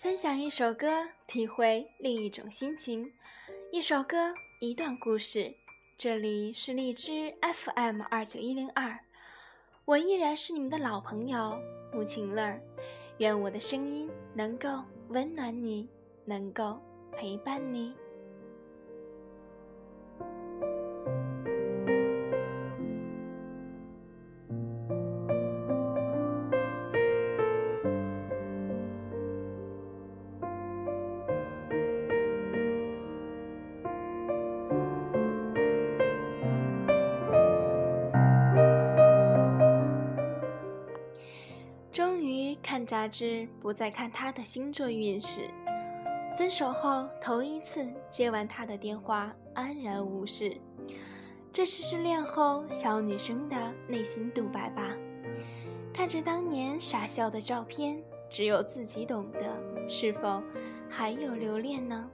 分享一首歌，体会另一种心情；一首歌，一段故事。这里是荔枝 FM 二九一零二，我依然是你们的老朋友穆晴乐儿。愿我的声音能够温暖你，能够陪伴你。看杂志，不再看他的星座运势。分手后头一次接完他的电话，安然无事。这是失恋后小女生的内心独白吧？看着当年傻笑的照片，只有自己懂得，是否还有留恋呢？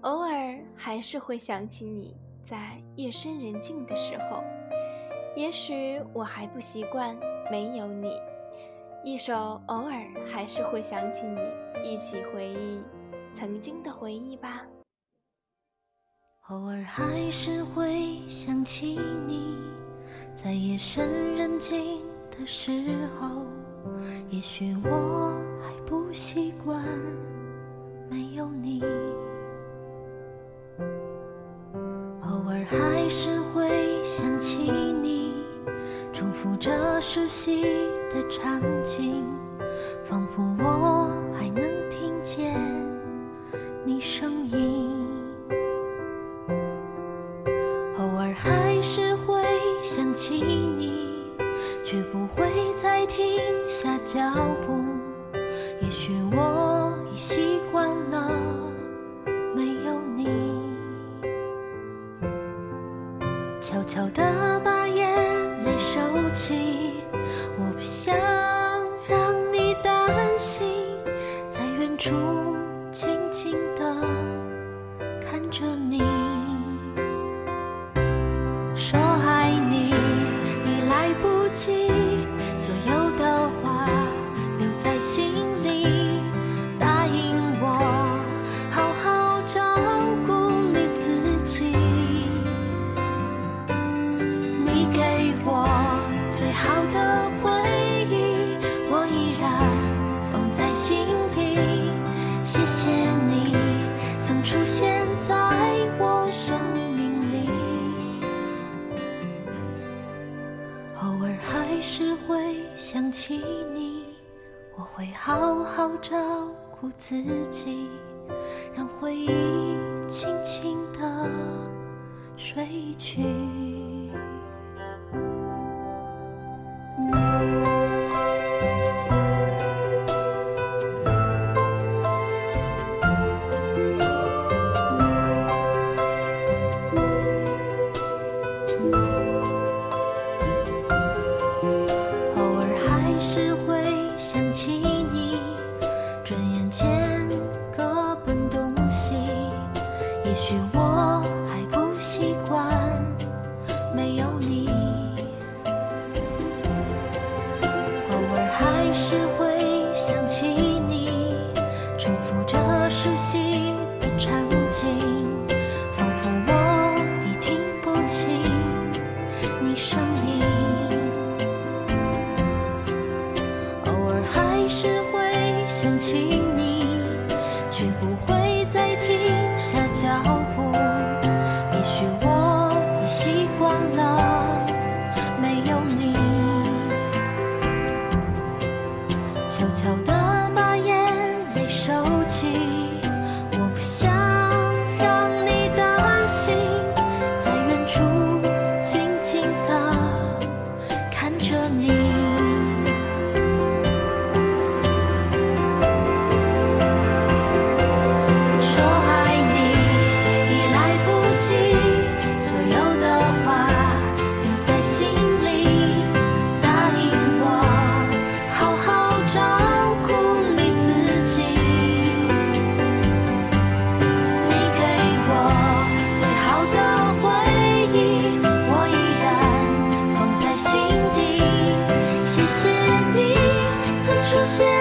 偶尔还是会想起你，在夜深人静的时候。也许我还不习惯没有你。一首偶尔还是会想起你，一起回忆曾经的回忆吧。偶尔还是会想起你，在夜深人静的时候，也许我还不习惯没有你。偶尔还是会想起你，重复着熟悉。的场景，仿佛我还能听见你声音。偶尔还是会想起你，却不会再停下脚步。也许我已习惯了没有你，悄悄地把收起，我不想让你担心，在远处静静地看着你。会好好照顾自己，让回忆轻轻地睡去。好你曾出现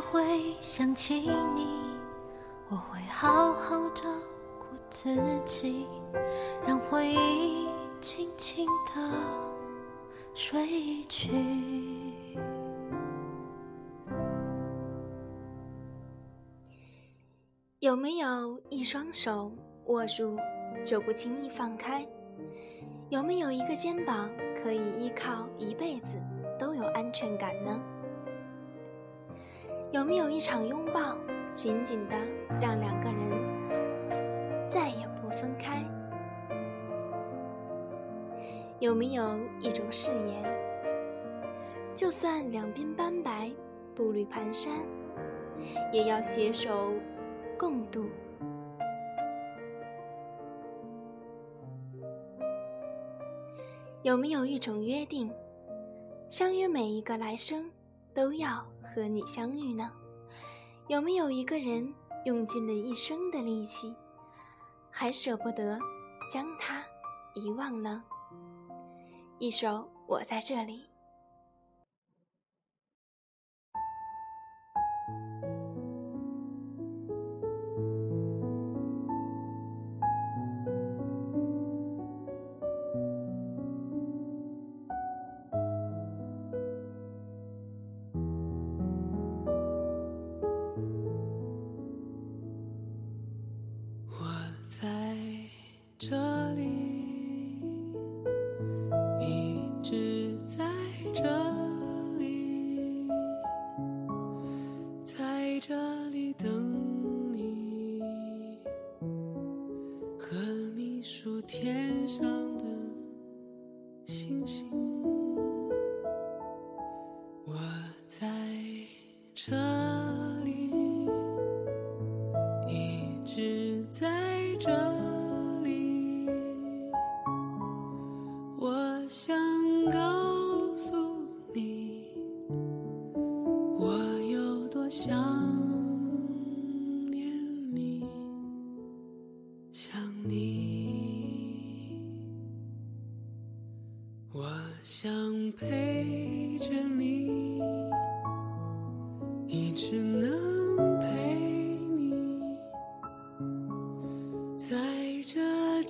会想起你，我会好好照顾自己，让回忆轻轻地睡去。有没有一双手握住就不轻易放开？有没有一个肩膀可以依靠一辈子都有安全感呢？有没有一场拥抱紧紧的让两个人再也不分开？有没有一种誓言，就算两鬓斑白、步履蹒跚，也要携手共度？有没有一种约定，相约每一个来生都要和你相遇呢？有没有一个人用尽了一生的力气，还舍不得将他遗忘呢？一首《我在这里》。想告诉你，我有多想念你，想你，我想陪着你，一直能陪你。在这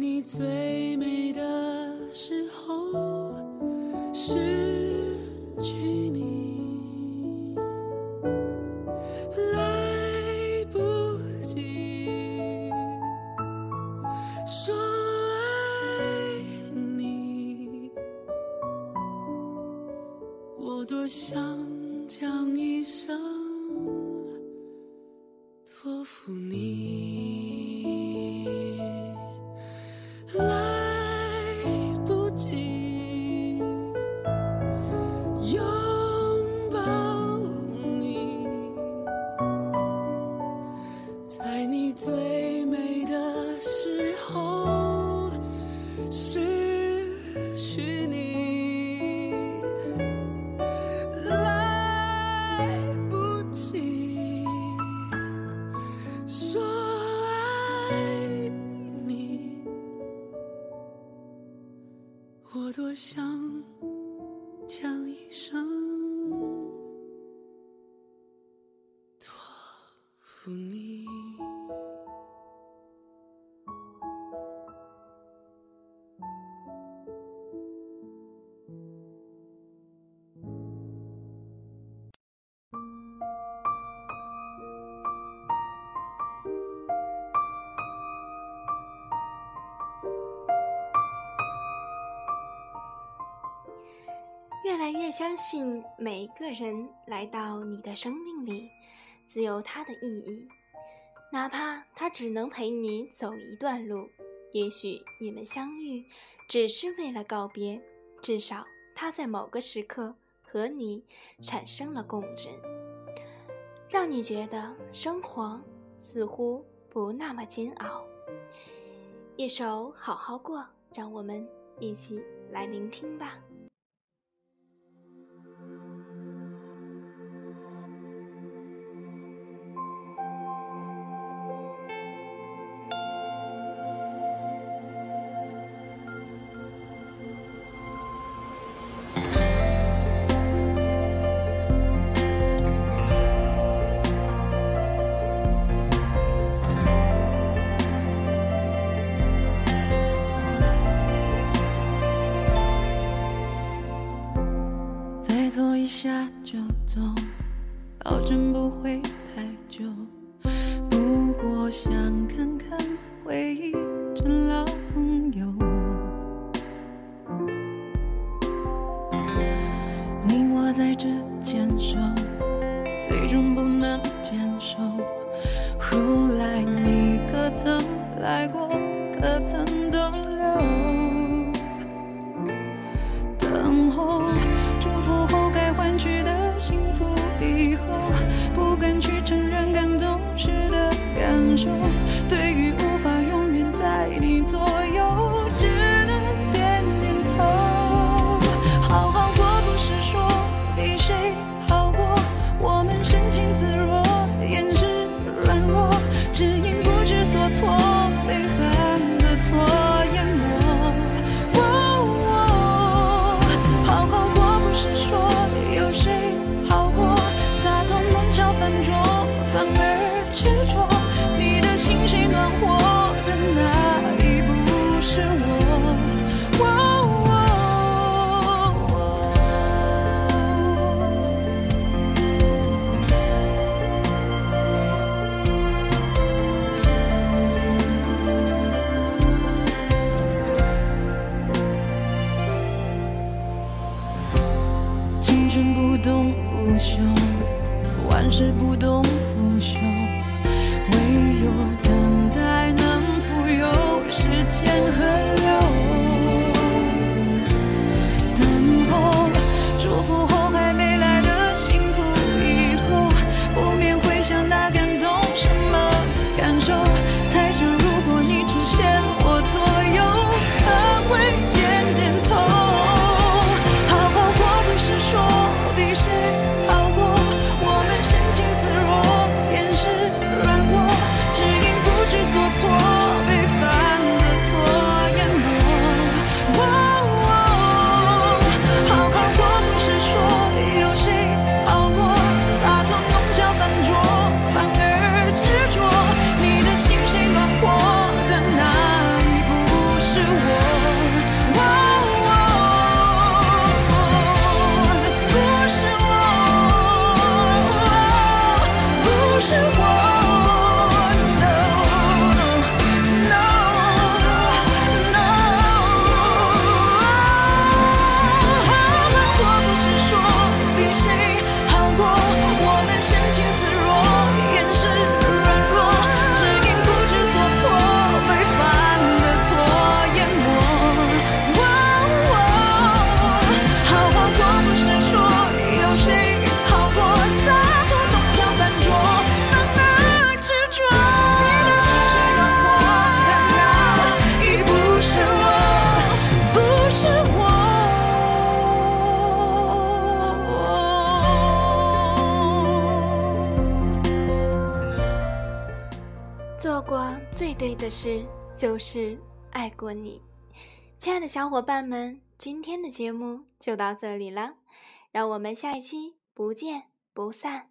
你最美的时候失去你，来不及说爱你，我多想将一生托付你。我多想讲一声。越来越相信每个人来到你的生命里，自有它的意义，哪怕它只能陪你走一段路，也许你们相遇只是为了告别，至少他在某个时刻和你产生了共振，让你觉得生活似乎不那么煎熬。一首好好过，让我们一起来聆听吧。在这坚守最终不能坚守。后来你可曾来过？可曾逗留？前和。月对的事就是爱过你。亲爱的小伙伴们今天的节目就到这里了让我们下一期不见不散。